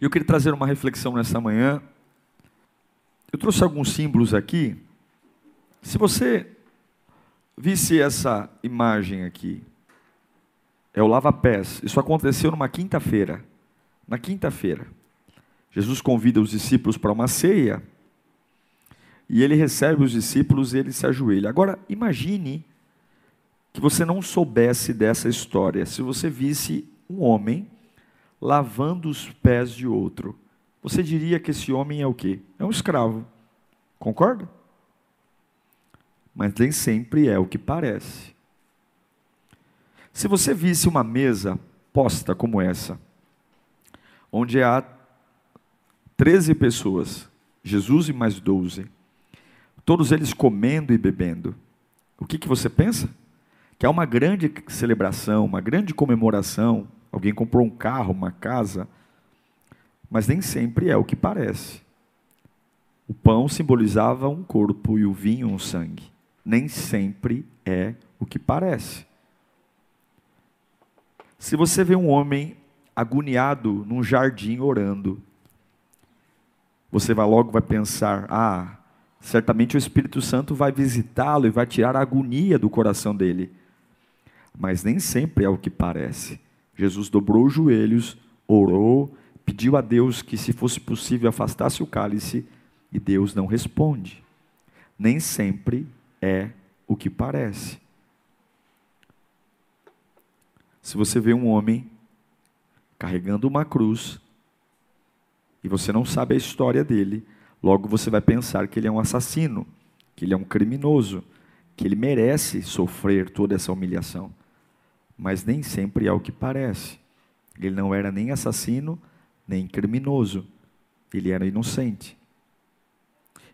Eu queria trazer uma reflexão nessa manhã. Eu trouxe alguns símbolos aqui. Se você visse essa imagem aqui, é o lava-pés. Isso aconteceu numa quinta-feira. Na quinta-feira, Jesus convida os discípulos para uma ceia e ele recebe os discípulos e ele se ajoelha. Agora, imagine que você não soubesse dessa história. Se você visse um homem lavando os pés de outro. Você diria que esse homem é o quê? É um escravo. Concorda? Mas nem sempre é o que parece. Se você visse uma mesa posta como essa, onde há 13 pessoas, Jesus e mais 12, todos eles comendo e bebendo, o que, que você pensa? Que há uma grande celebração, uma grande comemoração, Alguém comprou um carro, uma casa, mas nem sempre é o que parece. O pão simbolizava um corpo e o vinho um sangue. Nem sempre é o que parece. Se você vê um homem agoniado num jardim orando, você vai logo vai pensar: ah, certamente o Espírito Santo vai visitá-lo e vai tirar a agonia do coração dele. Mas nem sempre é o que parece. Jesus dobrou os joelhos, orou, pediu a Deus que, se fosse possível, afastasse o cálice, e Deus não responde. Nem sempre é o que parece. Se você vê um homem carregando uma cruz, e você não sabe a história dele, logo você vai pensar que ele é um assassino, que ele é um criminoso, que ele merece sofrer toda essa humilhação mas nem sempre é o que parece. Ele não era nem assassino, nem criminoso. Ele era inocente.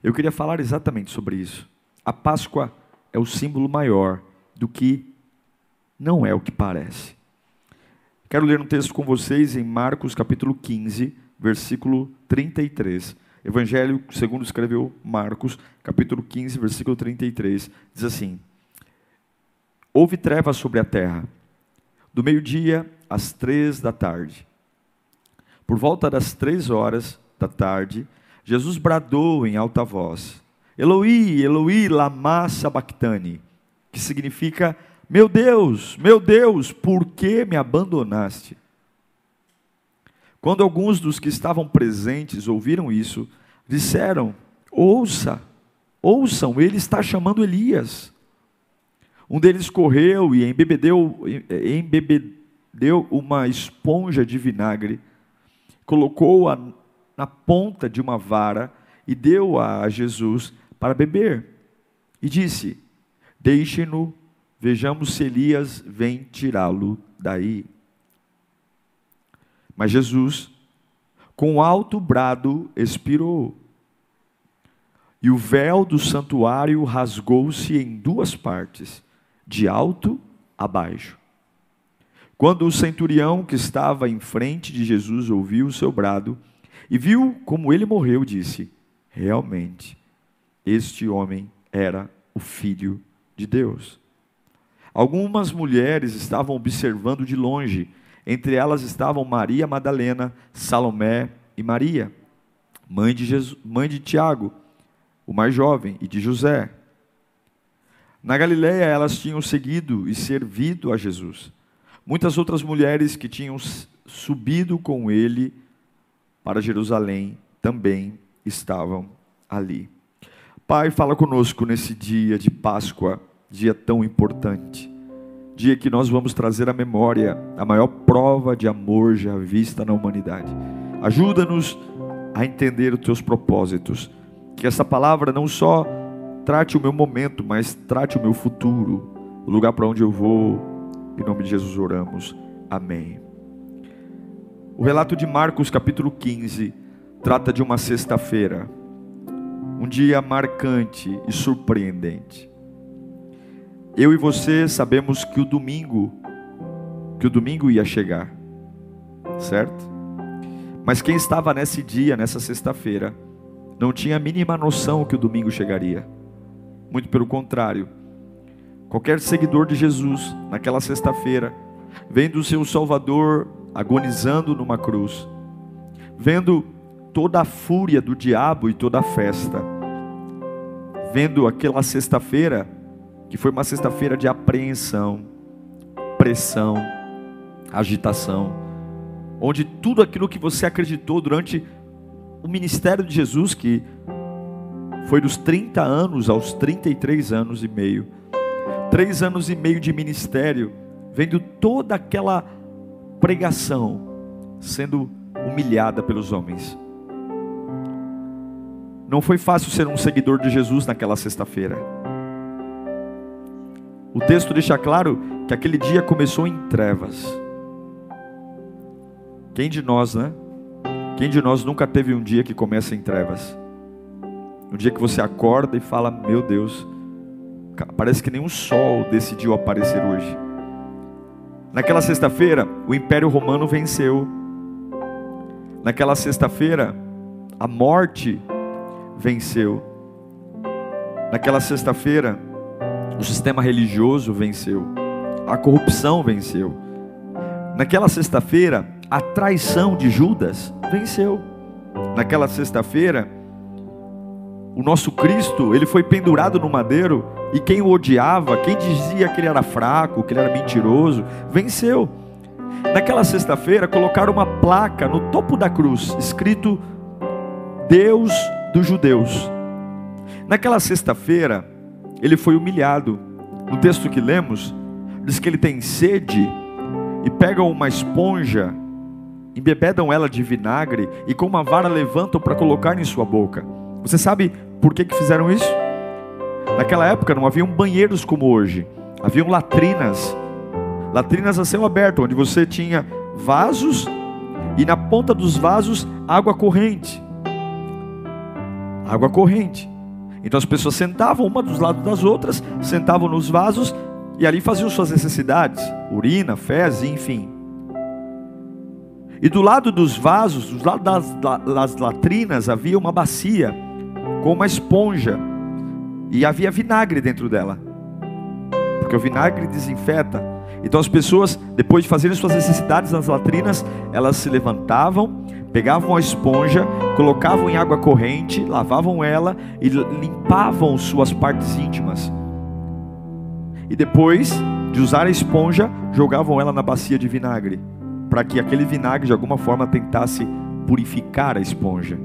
Eu queria falar exatamente sobre isso. A Páscoa é o símbolo maior do que não é o que parece. Quero ler um texto com vocês em Marcos capítulo 15, versículo 33. Evangelho segundo escreveu Marcos, capítulo 15, versículo 33. Diz assim: Houve trevas sobre a terra do meio-dia às três da tarde. Por volta das três horas da tarde, Jesus bradou em alta voz: Eloi, Eloi, lama sabachthani, que significa: Meu Deus, meu Deus, por que me abandonaste? Quando alguns dos que estavam presentes ouviram isso, disseram: Ouça, ouçam, ele está chamando Elias. Um deles correu e embebedeu, embebedeu uma esponja de vinagre, colocou-a na ponta de uma vara e deu-a a Jesus para beber. E disse: Deixe-no, vejamos se Elias vem tirá-lo daí. Mas Jesus, com alto brado, expirou. E o véu do santuário rasgou-se em duas partes de alto a baixo. Quando o centurião que estava em frente de Jesus ouviu o seu brado e viu como ele morreu, disse: Realmente, este homem era o filho de Deus. Algumas mulheres estavam observando de longe, entre elas estavam Maria Madalena, Salomé e Maria, mãe de, Jesus, mãe de Tiago, o mais jovem, e de José. Na Galiléia elas tinham seguido e servido a Jesus. Muitas outras mulheres que tinham subido com ele para Jerusalém também estavam ali. Pai, fala conosco nesse dia de Páscoa, dia tão importante. Dia que nós vamos trazer à memória a maior prova de amor já vista na humanidade. Ajuda-nos a entender os teus propósitos. Que essa palavra não só Trate o meu momento, mas trate o meu futuro, o lugar para onde eu vou. Em nome de Jesus oramos. Amém. O relato de Marcos, capítulo 15, trata de uma sexta-feira, um dia marcante e surpreendente. Eu e você sabemos que o domingo, que o domingo ia chegar, certo? Mas quem estava nesse dia, nessa sexta-feira, não tinha a mínima noção que o domingo chegaria. Muito pelo contrário. Qualquer seguidor de Jesus, naquela sexta-feira, vendo o seu Salvador agonizando numa cruz, vendo toda a fúria do diabo e toda a festa, vendo aquela sexta-feira, que foi uma sexta-feira de apreensão, pressão, agitação, onde tudo aquilo que você acreditou durante o ministério de Jesus, que foi dos 30 anos aos 33 anos e meio, três anos e meio de ministério, vendo toda aquela pregação sendo humilhada pelos homens. Não foi fácil ser um seguidor de Jesus naquela sexta-feira. O texto deixa claro que aquele dia começou em trevas. Quem de nós, né? Quem de nós nunca teve um dia que começa em trevas? Um dia que você acorda e fala: Meu Deus, parece que nem um sol decidiu aparecer hoje. Naquela sexta-feira, o Império Romano venceu. Naquela sexta-feira, a morte venceu. Naquela sexta-feira, o sistema religioso venceu. A corrupção venceu. Naquela sexta-feira, a traição de Judas venceu. Naquela sexta-feira, o nosso Cristo, ele foi pendurado no madeiro e quem o odiava, quem dizia que ele era fraco, que ele era mentiroso, venceu. Naquela sexta-feira, colocaram uma placa no topo da cruz, escrito Deus dos Judeus. Naquela sexta-feira, ele foi humilhado. No texto que lemos, diz que ele tem sede e pegam uma esponja, embebedam ela de vinagre e com uma vara levantam para colocar em sua boca. Você sabe por que, que fizeram isso? Naquela época não haviam banheiros como hoje, haviam latrinas, latrinas a céu aberto, onde você tinha vasos e na ponta dos vasos água corrente. Água corrente. Então as pessoas sentavam uma dos lados das outras, sentavam nos vasos e ali faziam suas necessidades, urina, fezes, enfim. E do lado dos vasos, do lado das, das latrinas, havia uma bacia com uma esponja e havia vinagre dentro dela, porque o vinagre desinfeta. Então as pessoas, depois de fazerem suas necessidades nas latrinas, elas se levantavam, pegavam a esponja, colocavam em água corrente, lavavam ela e limpavam suas partes íntimas. E depois de usar a esponja, jogavam ela na bacia de vinagre, para que aquele vinagre de alguma forma tentasse purificar a esponja.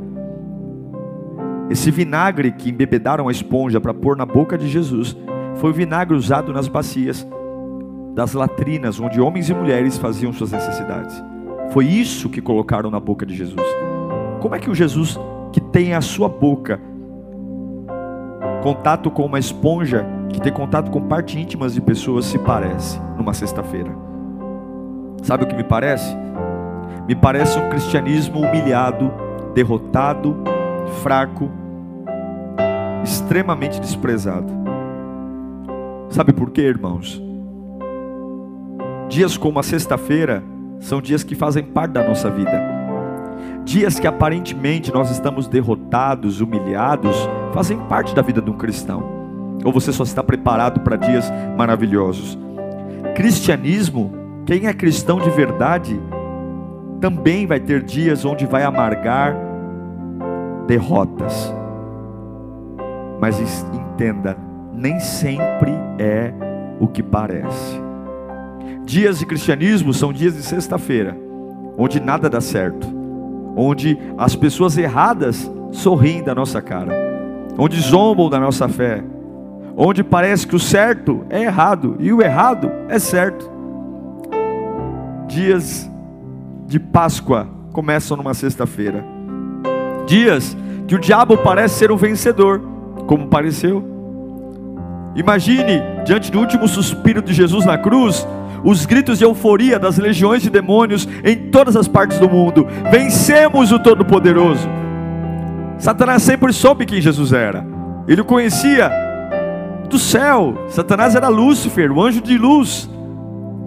Esse vinagre que embebedaram a esponja para pôr na boca de Jesus foi o vinagre usado nas bacias das latrinas, onde homens e mulheres faziam suas necessidades. Foi isso que colocaram na boca de Jesus. Como é que o Jesus que tem a sua boca contato com uma esponja, que tem contato com partes íntimas de pessoas, se parece numa sexta-feira? Sabe o que me parece? Me parece um cristianismo humilhado, derrotado, fraco, extremamente desprezado. Sabe por quê, irmãos? Dias como a sexta-feira são dias que fazem parte da nossa vida. Dias que aparentemente nós estamos derrotados, humilhados, fazem parte da vida de um cristão. Ou você só está preparado para dias maravilhosos? Cristianismo, quem é cristão de verdade, também vai ter dias onde vai amargar derrotas mas entenda, nem sempre é o que parece. Dias de cristianismo são dias de sexta-feira, onde nada dá certo, onde as pessoas erradas sorriem da nossa cara, onde zombam da nossa fé, onde parece que o certo é errado e o errado é certo. Dias de Páscoa começam numa sexta-feira. Dias que o diabo parece ser o vencedor como pareceu. Imagine, diante do último suspiro de Jesus na cruz, os gritos de euforia das legiões de demônios em todas as partes do mundo. Vencemos o Todo-Poderoso. Satanás sempre soube quem Jesus era. Ele o conhecia do céu. Satanás era Lúcifer, o anjo de luz.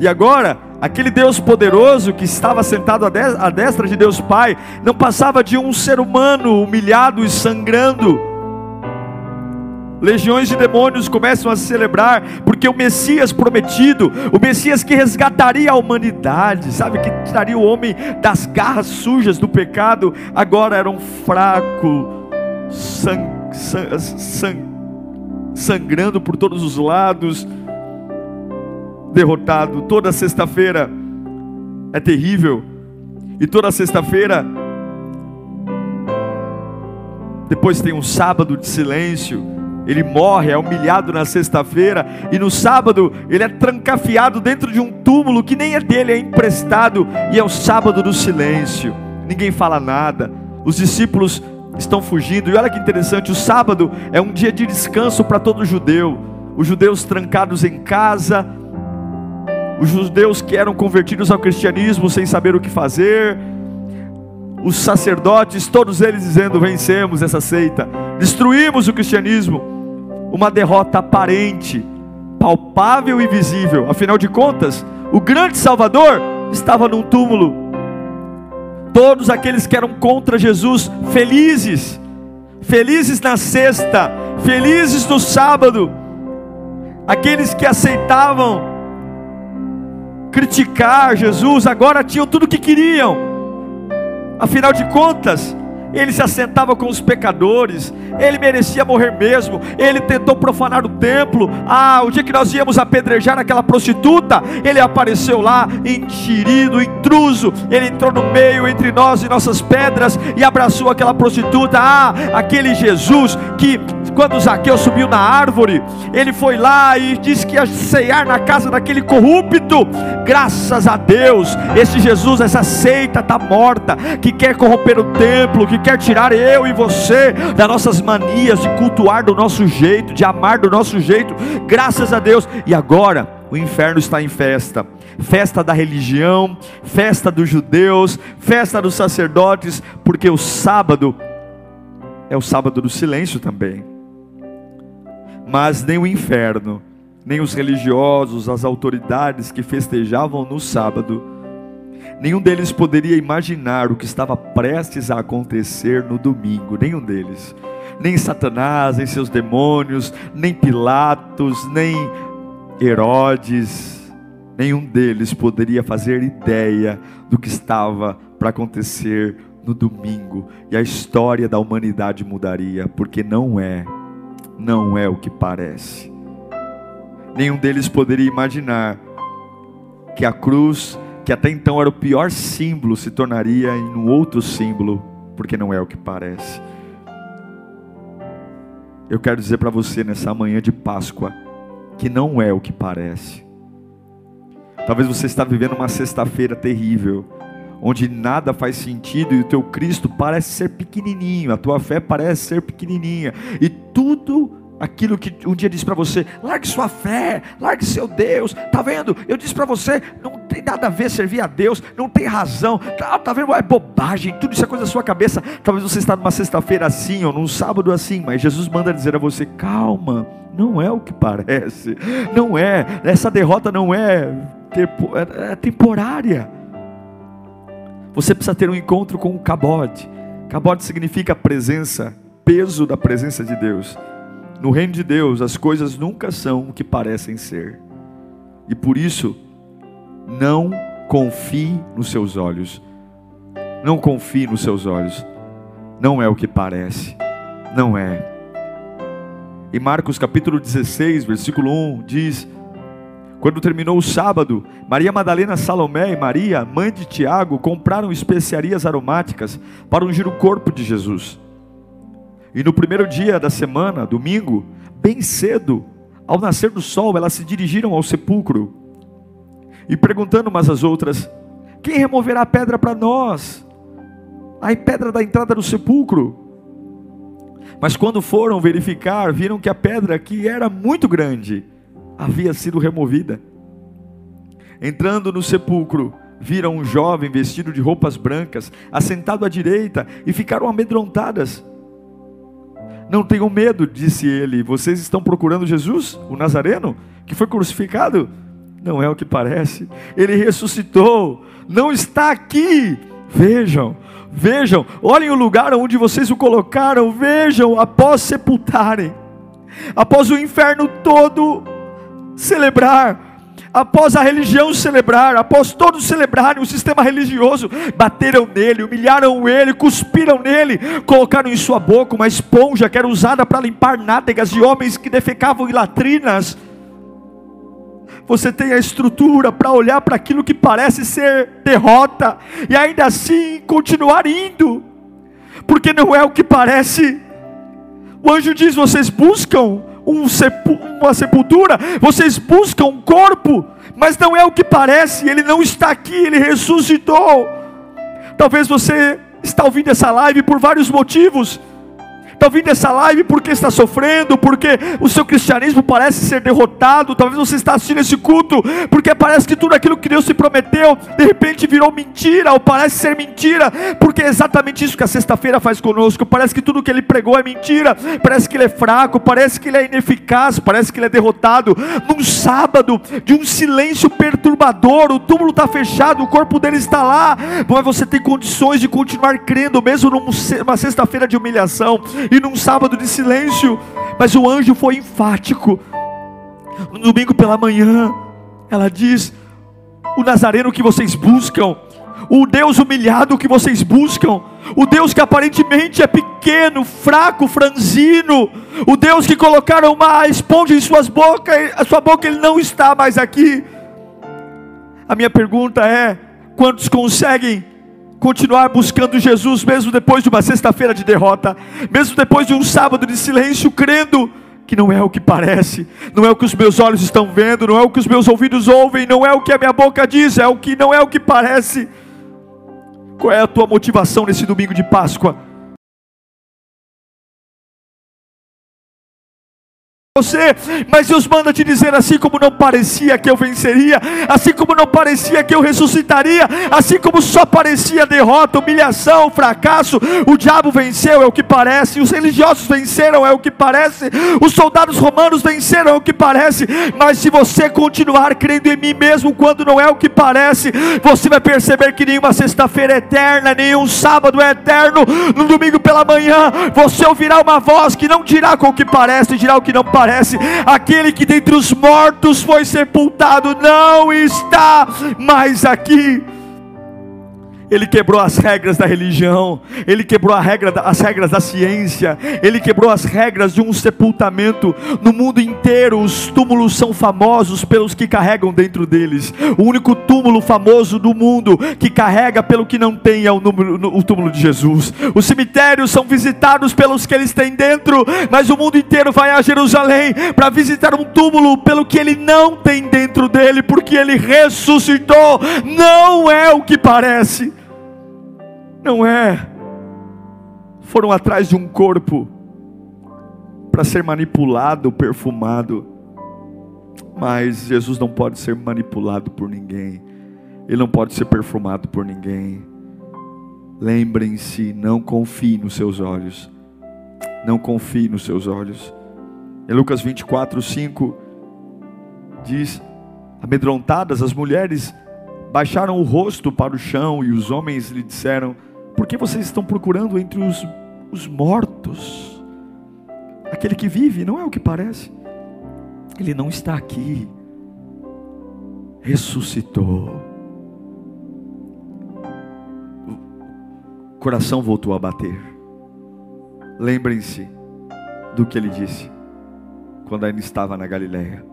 E agora, aquele Deus poderoso que estava sentado à destra de Deus Pai, não passava de um ser humano humilhado e sangrando. Legiões de demônios começam a celebrar, porque o Messias prometido, o Messias que resgataria a humanidade, sabe, que tiraria o homem das garras sujas do pecado, agora era um fraco, sang, sang, sang, sangrando por todos os lados derrotado. Toda sexta-feira é terrível. E toda sexta-feira, depois tem um sábado de silêncio. Ele morre, é humilhado na sexta-feira, e no sábado ele é trancafiado dentro de um túmulo que nem é dele, é emprestado, e é o sábado do silêncio. Ninguém fala nada. Os discípulos estão fugindo. E olha que interessante, o sábado é um dia de descanso para todo judeu. Os judeus trancados em casa, os judeus que eram convertidos ao cristianismo sem saber o que fazer, os sacerdotes, todos eles dizendo: vencemos essa seita, destruímos o cristianismo, uma derrota aparente, palpável e visível, afinal de contas, o grande Salvador estava num túmulo. Todos aqueles que eram contra Jesus, felizes, felizes na sexta, felizes no sábado, aqueles que aceitavam criticar Jesus, agora tinham tudo o que queriam. Afinal de contas, ele se assentava com os pecadores, ele merecia morrer mesmo, ele tentou profanar o templo. Ah, o dia que nós íamos apedrejar aquela prostituta, ele apareceu lá, enxerido, intruso, ele entrou no meio entre nós e nossas pedras e abraçou aquela prostituta. Ah, aquele Jesus que quando Zaqueu subiu na árvore, ele foi lá e disse que ia ceiar na casa daquele corrupto. Graças a Deus, esse Jesus, essa seita está morta, que quer corromper o templo, que quer tirar eu e você das nossas manias de cultuar do nosso jeito, de amar do nosso jeito. Graças a Deus. E agora o inferno está em festa festa da religião, festa dos judeus, festa dos sacerdotes, porque o sábado é o sábado do silêncio também mas nem o inferno, nem os religiosos, as autoridades que festejavam no sábado, nenhum deles poderia imaginar o que estava prestes a acontecer no domingo, nenhum deles. Nem Satanás, nem seus demônios, nem Pilatos, nem Herodes, nenhum deles poderia fazer ideia do que estava para acontecer no domingo, e a história da humanidade mudaria, porque não é não é o que parece. Nenhum deles poderia imaginar que a cruz, que até então era o pior símbolo, se tornaria em um outro símbolo, porque não é o que parece. Eu quero dizer para você nessa manhã de Páscoa que não é o que parece. Talvez você está vivendo uma sexta-feira terrível, onde nada faz sentido e o teu Cristo parece ser pequenininho, a tua fé parece ser pequenininha, e tudo aquilo que um dia disse para você, largue sua fé, largue seu Deus, tá vendo? Eu disse para você, não tem nada a ver servir a Deus, não tem razão, tá, tá vendo? É bobagem, tudo isso é coisa da sua cabeça. Talvez você está numa sexta-feira assim ou num sábado assim, mas Jesus manda dizer a você, calma, não é o que parece, não é, essa derrota não é, é, é temporária. Você precisa ter um encontro com o cabode. Cabode significa presença, peso da presença de Deus. No reino de Deus, as coisas nunca são o que parecem ser. E por isso, não confie nos seus olhos. Não confie nos seus olhos. Não é o que parece. Não é. Em Marcos capítulo 16, versículo 1, diz: Quando terminou o sábado, Maria Madalena, Salomé e Maria, mãe de Tiago, compraram especiarias aromáticas para ungir o corpo de Jesus. E no primeiro dia da semana, domingo, bem cedo, ao nascer do sol, elas se dirigiram ao sepulcro e perguntando umas às outras: Quem removerá a pedra para nós? A pedra da entrada do sepulcro. Mas quando foram verificar, viram que a pedra, que era muito grande, havia sido removida. Entrando no sepulcro, viram um jovem vestido de roupas brancas, assentado à direita, e ficaram amedrontadas. Não tenham medo, disse ele. Vocês estão procurando Jesus, o Nazareno, que foi crucificado? Não é o que parece. Ele ressuscitou. Não está aqui. Vejam, vejam, olhem o lugar onde vocês o colocaram. Vejam, após sepultarem, após o inferno todo celebrar, após a religião celebrar, após todos celebrarem o sistema religioso, bateram nele, humilharam ele, cuspiram nele, colocaram em sua boca uma esponja que era usada para limpar nádegas de homens que defecavam em latrinas. Você tem a estrutura para olhar para aquilo que parece ser derrota e ainda assim continuar indo, porque não é o que parece. O anjo diz: vocês buscam um sepu uma sepultura, vocês buscam um corpo, mas não é o que parece, ele não está aqui, ele ressuscitou. Talvez você está ouvindo essa live por vários motivos ouvindo essa live porque está sofrendo, porque o seu cristianismo parece ser derrotado. Talvez você está assistindo esse culto porque parece que tudo aquilo que Deus se prometeu de repente virou mentira, ou parece ser mentira, porque é exatamente isso que a sexta-feira faz conosco. Parece que tudo que ele pregou é mentira, parece que ele é fraco, parece que ele é ineficaz, parece que ele é derrotado. Num sábado de um silêncio perturbador, o túmulo está fechado, o corpo dele está lá, mas você tem condições de continuar crendo, mesmo numa sexta-feira de humilhação e num sábado de silêncio, mas o anjo foi enfático. No domingo pela manhã, ela diz: O Nazareno que vocês buscam, o Deus humilhado que vocês buscam, o Deus que aparentemente é pequeno, fraco, franzino, o Deus que colocaram uma esponja em suas bocas, a sua boca ele não está mais aqui. A minha pergunta é: quantos conseguem continuar buscando Jesus, mesmo depois de uma sexta-feira de derrota, mesmo depois de um sábado de silêncio, crendo que não é o que parece, não é o que os meus olhos estão vendo, não é o que os meus ouvidos ouvem, não é o que a minha boca diz, é o que não é o que parece. Qual é a tua motivação nesse domingo de Páscoa? Você, mas Deus manda te dizer assim como não parecia que eu venceria, assim como não parecia que eu ressuscitaria, assim como só parecia derrota, humilhação, fracasso, o diabo venceu, é o que parece, os religiosos venceram, é o que parece, os soldados romanos venceram, é o que parece, mas se você continuar crendo em mim mesmo quando não é o que parece, você vai perceber que nenhuma sexta-feira é eterna, nenhum sábado é eterno, no domingo pela manhã, você ouvirá uma voz que não dirá com o que parece, dirá o que não parece aquele que dentre os mortos foi sepultado, não está mais aqui. Ele quebrou as regras da religião, ele quebrou regra, as regras da ciência, ele quebrou as regras de um sepultamento. No mundo inteiro, os túmulos são famosos pelos que carregam dentro deles. O único túmulo famoso do mundo que carrega pelo que não tem é o, número, o túmulo de Jesus. Os cemitérios são visitados pelos que eles têm dentro, mas o mundo inteiro vai a Jerusalém para visitar um túmulo pelo que ele não tem dentro dele, porque ele ressuscitou. Não é o que parece. Não é. Foram atrás de um corpo para ser manipulado, perfumado. Mas Jesus não pode ser manipulado por ninguém. Ele não pode ser perfumado por ninguém. Lembrem-se, não confie nos seus olhos. Não confie nos seus olhos. Em Lucas 24, 5 diz: Amedrontadas, as mulheres baixaram o rosto para o chão e os homens lhe disseram: porque vocês estão procurando entre os, os mortos. Aquele que vive não é o que parece. Ele não está aqui. Ressuscitou. O coração voltou a bater. Lembrem-se do que ele disse quando ainda estava na Galileia.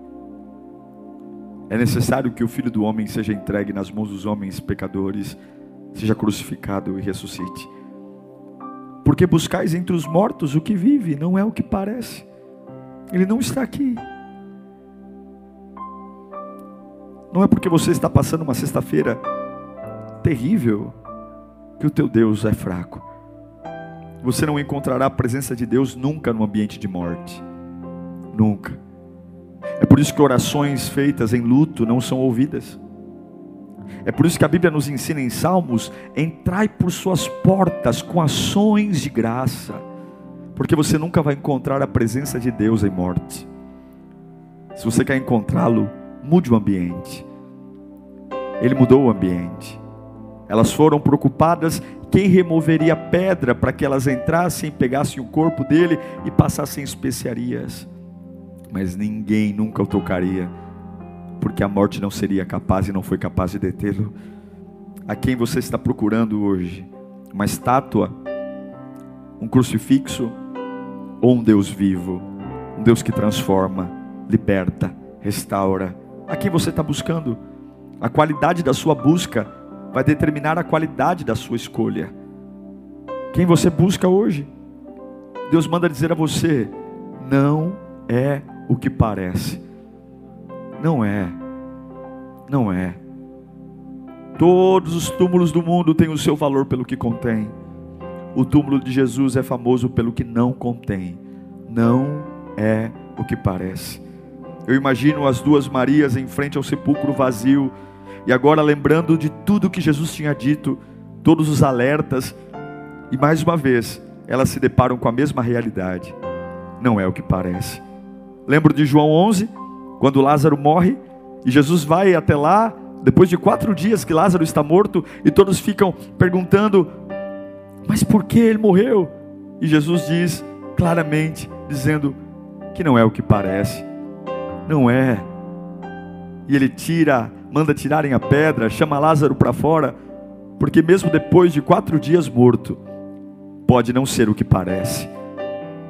É necessário que o filho do homem seja entregue nas mãos dos homens pecadores seja crucificado e ressuscite. Porque buscais entre os mortos o que vive, não é o que parece. Ele não está aqui. Não é porque você está passando uma sexta-feira terrível que o teu Deus é fraco. Você não encontrará a presença de Deus nunca no ambiente de morte. Nunca. É por isso que orações feitas em luto não são ouvidas. É por isso que a Bíblia nos ensina em Salmos: entrai por suas portas com ações de graça Porque você nunca vai encontrar a presença de Deus em morte. Se você quer encontrá-lo, mude o ambiente. Ele mudou o ambiente. Elas foram preocupadas quem removeria a pedra para que elas entrassem, pegassem o corpo dele e passassem especiarias. Mas ninguém nunca o tocaria, porque a morte não seria capaz e não foi capaz de detê-lo. A quem você está procurando hoje? Uma estátua? Um crucifixo? Ou um Deus vivo? Um Deus que transforma, liberta, restaura? A quem você está buscando? A qualidade da sua busca vai determinar a qualidade da sua escolha. Quem você busca hoje? Deus manda dizer a você: não é o que parece. Não é. Não é. Todos os túmulos do mundo têm o seu valor pelo que contém. O túmulo de Jesus é famoso pelo que não contém. Não é o que parece. Eu imagino as duas Marias em frente ao sepulcro vazio e agora, lembrando de tudo que Jesus tinha dito, todos os alertas, e mais uma vez, elas se deparam com a mesma realidade. Não é o que parece. Lembro de João 11, quando Lázaro morre, e Jesus vai até lá, depois de quatro dias que Lázaro está morto, e todos ficam perguntando: Mas por que ele morreu? E Jesus diz claramente, dizendo que não é o que parece, não é. E ele tira manda tirarem a pedra, chama Lázaro para fora, porque mesmo depois de quatro dias morto, pode não ser o que parece.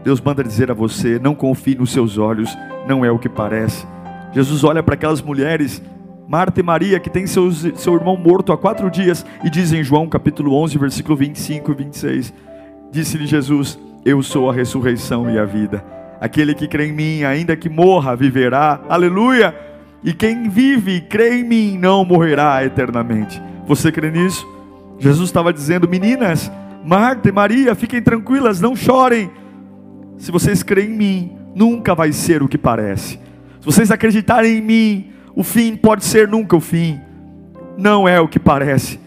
Deus manda dizer a você: não confie nos seus olhos, não é o que parece. Jesus olha para aquelas mulheres, Marta e Maria, que têm seu irmão morto há quatro dias, e diz em João capítulo 11, versículo 25 e 26: Disse-lhe Jesus: Eu sou a ressurreição e a vida. Aquele que crê em mim, ainda que morra, viverá. Aleluia! E quem vive e crê em mim não morrerá eternamente. Você crê nisso? Jesus estava dizendo: Meninas, Marta e Maria, fiquem tranquilas, não chorem. Se vocês creem em mim, nunca vai ser o que parece. Se vocês acreditarem em mim, o fim pode ser nunca o fim. Não é o que parece.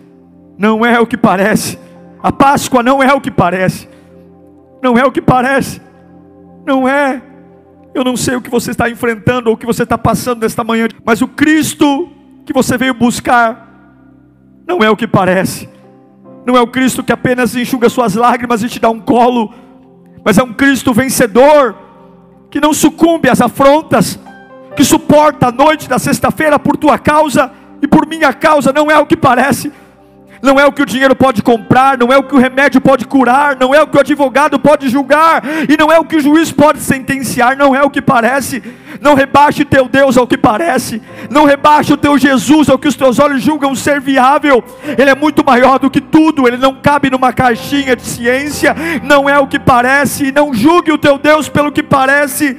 Não é o que parece. A Páscoa não é o que parece. Não é o que parece. Não é. Eu não sei o que você está enfrentando ou o que você está passando nesta manhã, mas o Cristo que você veio buscar não é o que parece. Não é o Cristo que apenas enxuga suas lágrimas e te dá um colo, mas é um Cristo vencedor que não sucumbe às afrontas, que suporta a noite da sexta-feira por tua causa e por minha causa, não é o que parece não é o que o dinheiro pode comprar, não é o que o remédio pode curar, não é o que o advogado pode julgar, e não é o que o juiz pode sentenciar, não é o que parece. Não rebaixe teu Deus ao que parece, não rebaixe o teu Jesus ao que os teus olhos julgam ser viável. Ele é muito maior do que tudo, ele não cabe numa caixinha de ciência, não é o que parece, não julgue o teu Deus pelo que parece.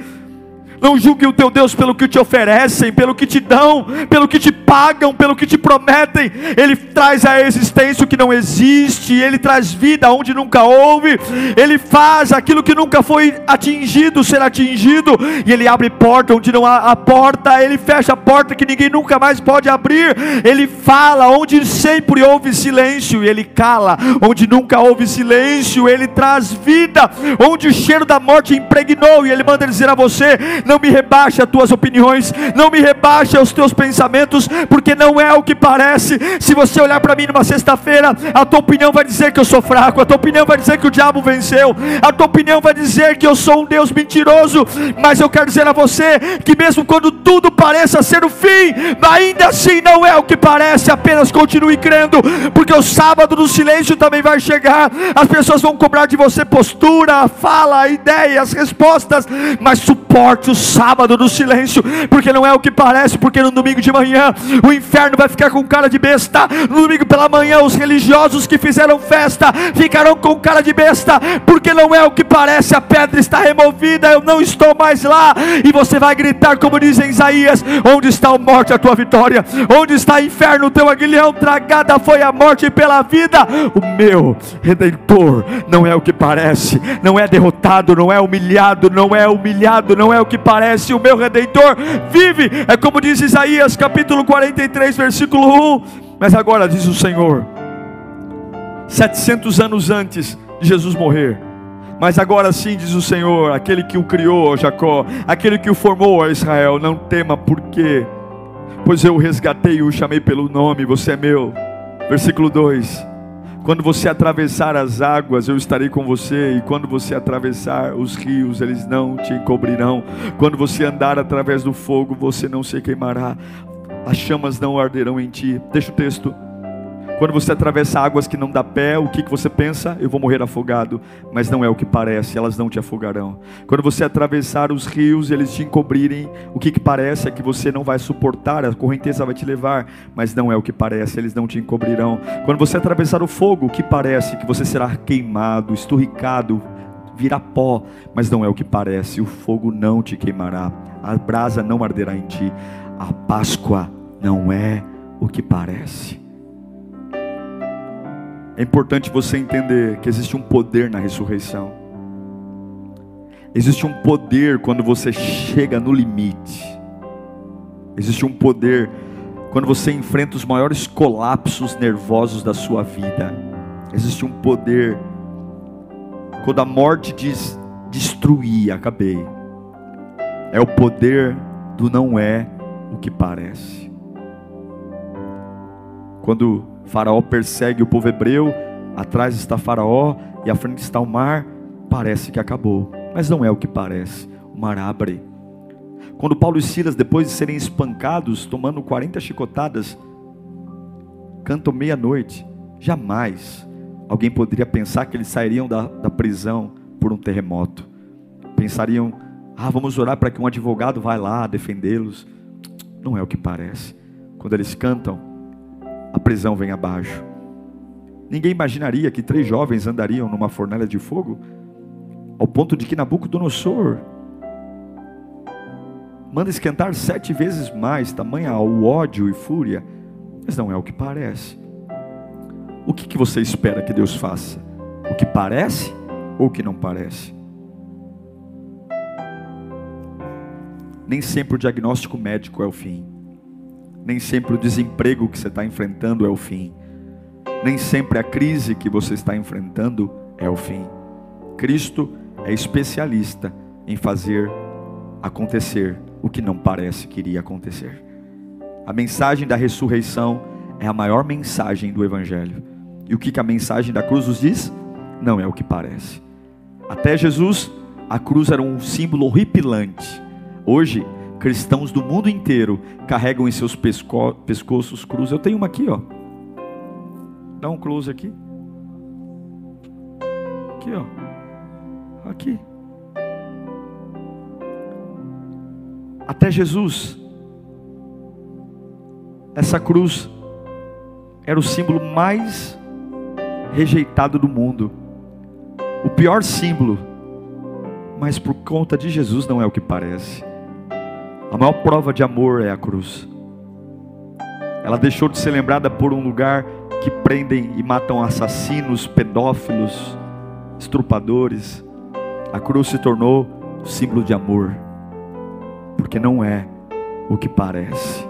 Não julgue o teu Deus pelo que te oferecem, pelo que te dão, pelo que te pagam, pelo que te prometem. Ele traz a existência o que não existe, ele traz vida onde nunca houve, ele faz aquilo que nunca foi atingido ser atingido, e ele abre porta onde não há a porta, ele fecha a porta que ninguém nunca mais pode abrir. Ele fala onde sempre houve silêncio, e ele cala onde nunca houve silêncio. Ele traz vida onde o cheiro da morte impregnou, e ele manda dizer a você: não me rebaixe as tuas opiniões, não me rebaixe os teus pensamentos, porque não é o que parece. Se você olhar para mim numa sexta-feira, a tua opinião vai dizer que eu sou fraco, a tua opinião vai dizer que o diabo venceu, a tua opinião vai dizer que eu sou um Deus mentiroso, mas eu quero dizer a você que mesmo quando tudo pareça ser o fim, ainda assim não é o que parece, apenas continue crendo, porque o sábado do silêncio também vai chegar, as pessoas vão cobrar de você postura, fala, ideias, respostas, mas suporte o sábado do silêncio, porque não é o que parece, porque no domingo de manhã o inferno vai ficar com cara de besta, no domingo pela manhã os religiosos que fizeram festa ficarão com cara de besta, porque não é o que parece, a pedra está removida, eu não estou mais lá, e você vai gritar, como diz em Isaías: onde está a morte, a tua vitória? Onde está o inferno, o teu aguilhão? Tragada foi a morte pela vida, o meu redentor não é o que parece, não é derrotado, não é humilhado, não é humilhado, não é o que parece, o meu redentor vive. É como diz Isaías capítulo 43, versículo 1. Mas agora diz o Senhor, 700 anos antes de Jesus morrer, Mas agora sim diz o Senhor, aquele que o criou, Jacó, aquele que o formou, Israel, não tema, porque pois eu o resgatei e o chamei pelo nome, você é meu. Versículo 2: Quando você atravessar as águas, eu estarei com você, e quando você atravessar os rios, eles não te encobrirão. Quando você andar através do fogo, você não se queimará, as chamas não arderão em ti. Deixa o texto. Quando você atravessa águas que não dá pé, o que, que você pensa? Eu vou morrer afogado. Mas não é o que parece, elas não te afogarão. Quando você atravessar os rios e eles te encobrirem, o que, que parece é que você não vai suportar, a correnteza vai te levar. Mas não é o que parece, eles não te encobrirão. Quando você atravessar o fogo, o que parece? Que você será queimado, esturricado, virá pó. Mas não é o que parece, o fogo não te queimará, a brasa não arderá em ti. A Páscoa não é o que parece. É importante você entender que existe um poder na ressurreição. Existe um poder quando você chega no limite. Existe um poder quando você enfrenta os maiores colapsos nervosos da sua vida. Existe um poder quando a morte diz destruir, acabei. É o poder do não é o que parece. Quando Faraó persegue o povo hebreu, atrás está Faraó e à frente está o mar. Parece que acabou, mas não é o que parece. O mar abre. Quando Paulo e Silas, depois de serem espancados, tomando 40 chicotadas, cantam meia-noite, jamais alguém poderia pensar que eles sairiam da, da prisão por um terremoto. Pensariam, ah, vamos orar para que um advogado vá lá defendê-los. Não é o que parece. Quando eles cantam, a prisão vem abaixo. Ninguém imaginaria que três jovens andariam numa fornalha de fogo, ao ponto de que Nabucodonosor manda esquentar sete vezes mais, tamanha o ódio e fúria, mas não é o que parece. O que, que você espera que Deus faça? O que parece ou o que não parece? Nem sempre o diagnóstico médico é o fim. Nem sempre o desemprego que você está enfrentando é o fim. Nem sempre a crise que você está enfrentando é o fim. Cristo é especialista em fazer acontecer o que não parece que iria acontecer. A mensagem da ressurreição é a maior mensagem do Evangelho. E o que a mensagem da cruz nos diz? Não é o que parece. Até Jesus, a cruz era um símbolo horripilante. Hoje, cristãos do mundo inteiro carregam em seus pesco pescoços cruz. Eu tenho uma aqui, ó. Dá um close aqui. Aqui, ó. Aqui. Até Jesus, essa cruz era o símbolo mais rejeitado do mundo. O pior símbolo. Mas por conta de Jesus não é o que parece. A maior prova de amor é a cruz. Ela deixou de ser lembrada por um lugar que prendem e matam assassinos, pedófilos, estrupadores. A cruz se tornou símbolo de amor, porque não é o que parece.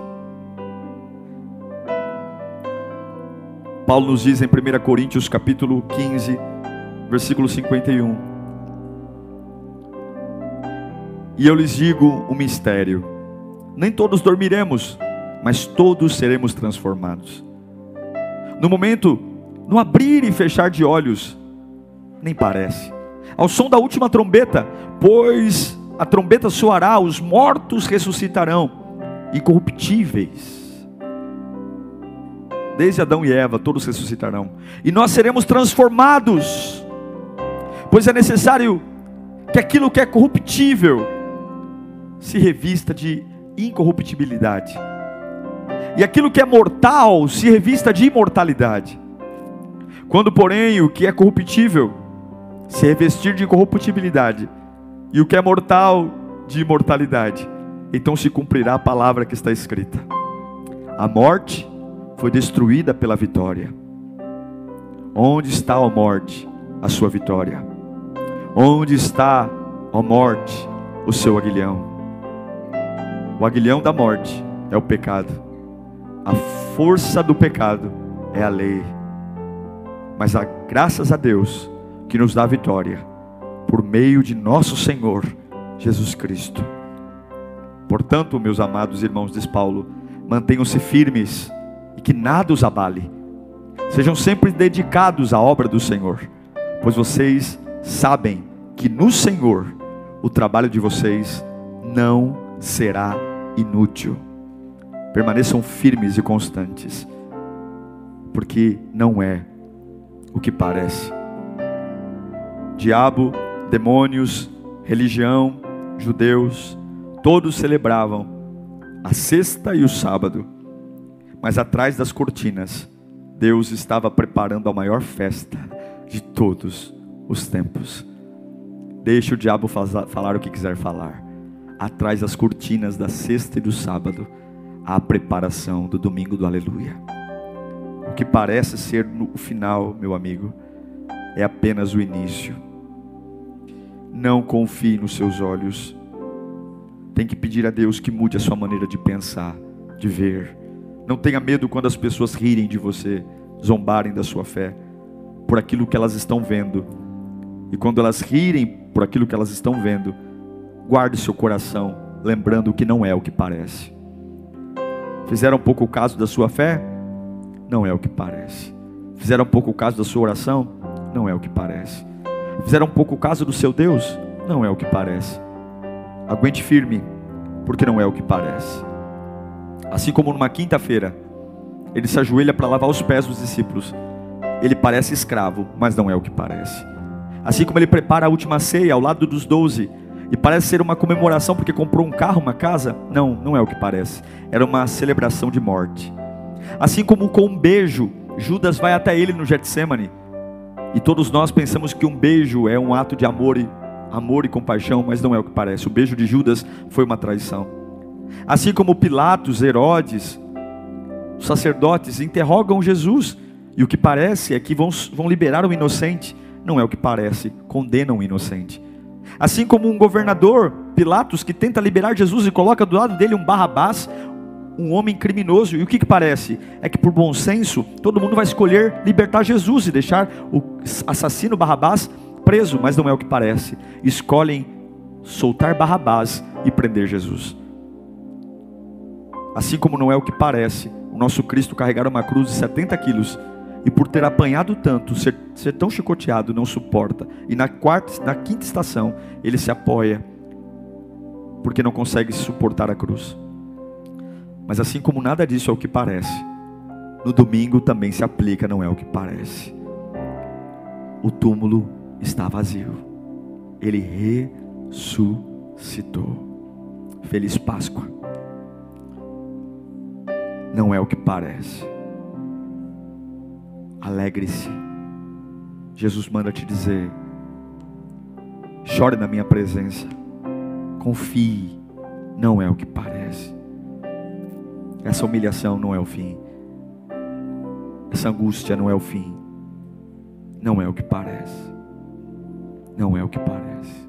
Paulo nos diz em 1 Coríntios capítulo 15, versículo 51. E eu lhes digo um mistério: nem todos dormiremos, mas todos seremos transformados. No momento, no abrir e fechar de olhos, nem parece. Ao som da última trombeta, pois a trombeta soará, os mortos ressuscitarão, incorruptíveis. Desde Adão e Eva, todos ressuscitarão, e nós seremos transformados, pois é necessário que aquilo que é corruptível se revista de incorruptibilidade. E aquilo que é mortal se revista de imortalidade. Quando, porém, o que é corruptível se revestir de incorruptibilidade, e o que é mortal de imortalidade, então se cumprirá a palavra que está escrita: A morte foi destruída pela vitória. Onde está, a morte, a sua vitória? Onde está, a morte, o seu aguilhão? O aguilhão da morte é o pecado. A força do pecado é a lei. Mas a, graças a Deus que nos dá a vitória. por meio de nosso Senhor Jesus Cristo. Portanto, meus amados irmãos, diz Paulo, mantenham-se firmes e que nada os abale. Sejam sempre dedicados à obra do Senhor, pois vocês sabem que no Senhor o trabalho de vocês não será inútil. Permaneçam firmes e constantes, porque não é o que parece. Diabo, demônios, religião, judeus, todos celebravam a sexta e o sábado, mas atrás das cortinas, Deus estava preparando a maior festa de todos os tempos. Deixe o diabo falar o que quiser falar. Atrás das cortinas da sexta e do sábado, a preparação do domingo do aleluia. O que parece ser o final, meu amigo, é apenas o início. Não confie nos seus olhos. Tem que pedir a Deus que mude a sua maneira de pensar, de ver. Não tenha medo quando as pessoas rirem de você, zombarem da sua fé, por aquilo que elas estão vendo. E quando elas rirem por aquilo que elas estão vendo, guarde seu coração, lembrando que não é o que parece. Fizeram pouco o caso da sua fé? Não é o que parece. Fizeram pouco o caso da sua oração? Não é o que parece. Fizeram pouco caso do seu Deus? Não é o que parece. Aguente firme, porque não é o que parece. Assim como numa quinta-feira, ele se ajoelha para lavar os pés dos discípulos. Ele parece escravo, mas não é o que parece. Assim como ele prepara a última ceia ao lado dos doze, e parece ser uma comemoração porque comprou um carro, uma casa, não, não é o que parece. Era uma celebração de morte. Assim como com um beijo, Judas vai até ele no Getsemane e todos nós pensamos que um beijo é um ato de amor e, amor e compaixão, mas não é o que parece. O beijo de Judas foi uma traição. Assim como Pilatos, Herodes, os sacerdotes interrogam Jesus, e o que parece é que vão, vão liberar o inocente, não é o que parece, condenam o inocente. Assim como um governador, Pilatos, que tenta liberar Jesus e coloca do lado dele um Barrabás, um homem criminoso. E o que, que parece? É que por bom senso, todo mundo vai escolher libertar Jesus e deixar o assassino Barrabás preso, mas não é o que parece. Escolhem soltar Barrabás e prender Jesus. Assim como não é o que parece, o nosso Cristo carregar uma cruz de 70 quilos e por ter apanhado tanto, ser, ser tão chicoteado, não suporta. E na, quarta, na quinta estação, ele se apoia, porque não consegue suportar a cruz. Mas assim como nada disso é o que parece, no domingo também se aplica, não é o que parece. O túmulo está vazio. Ele ressuscitou. Feliz Páscoa. Não é o que parece. Alegre-se. Jesus manda te dizer: chore na minha presença. Confie. Não é o que parece. Essa humilhação não é o fim. Essa angústia não é o fim. Não é o que parece. Não é o que parece.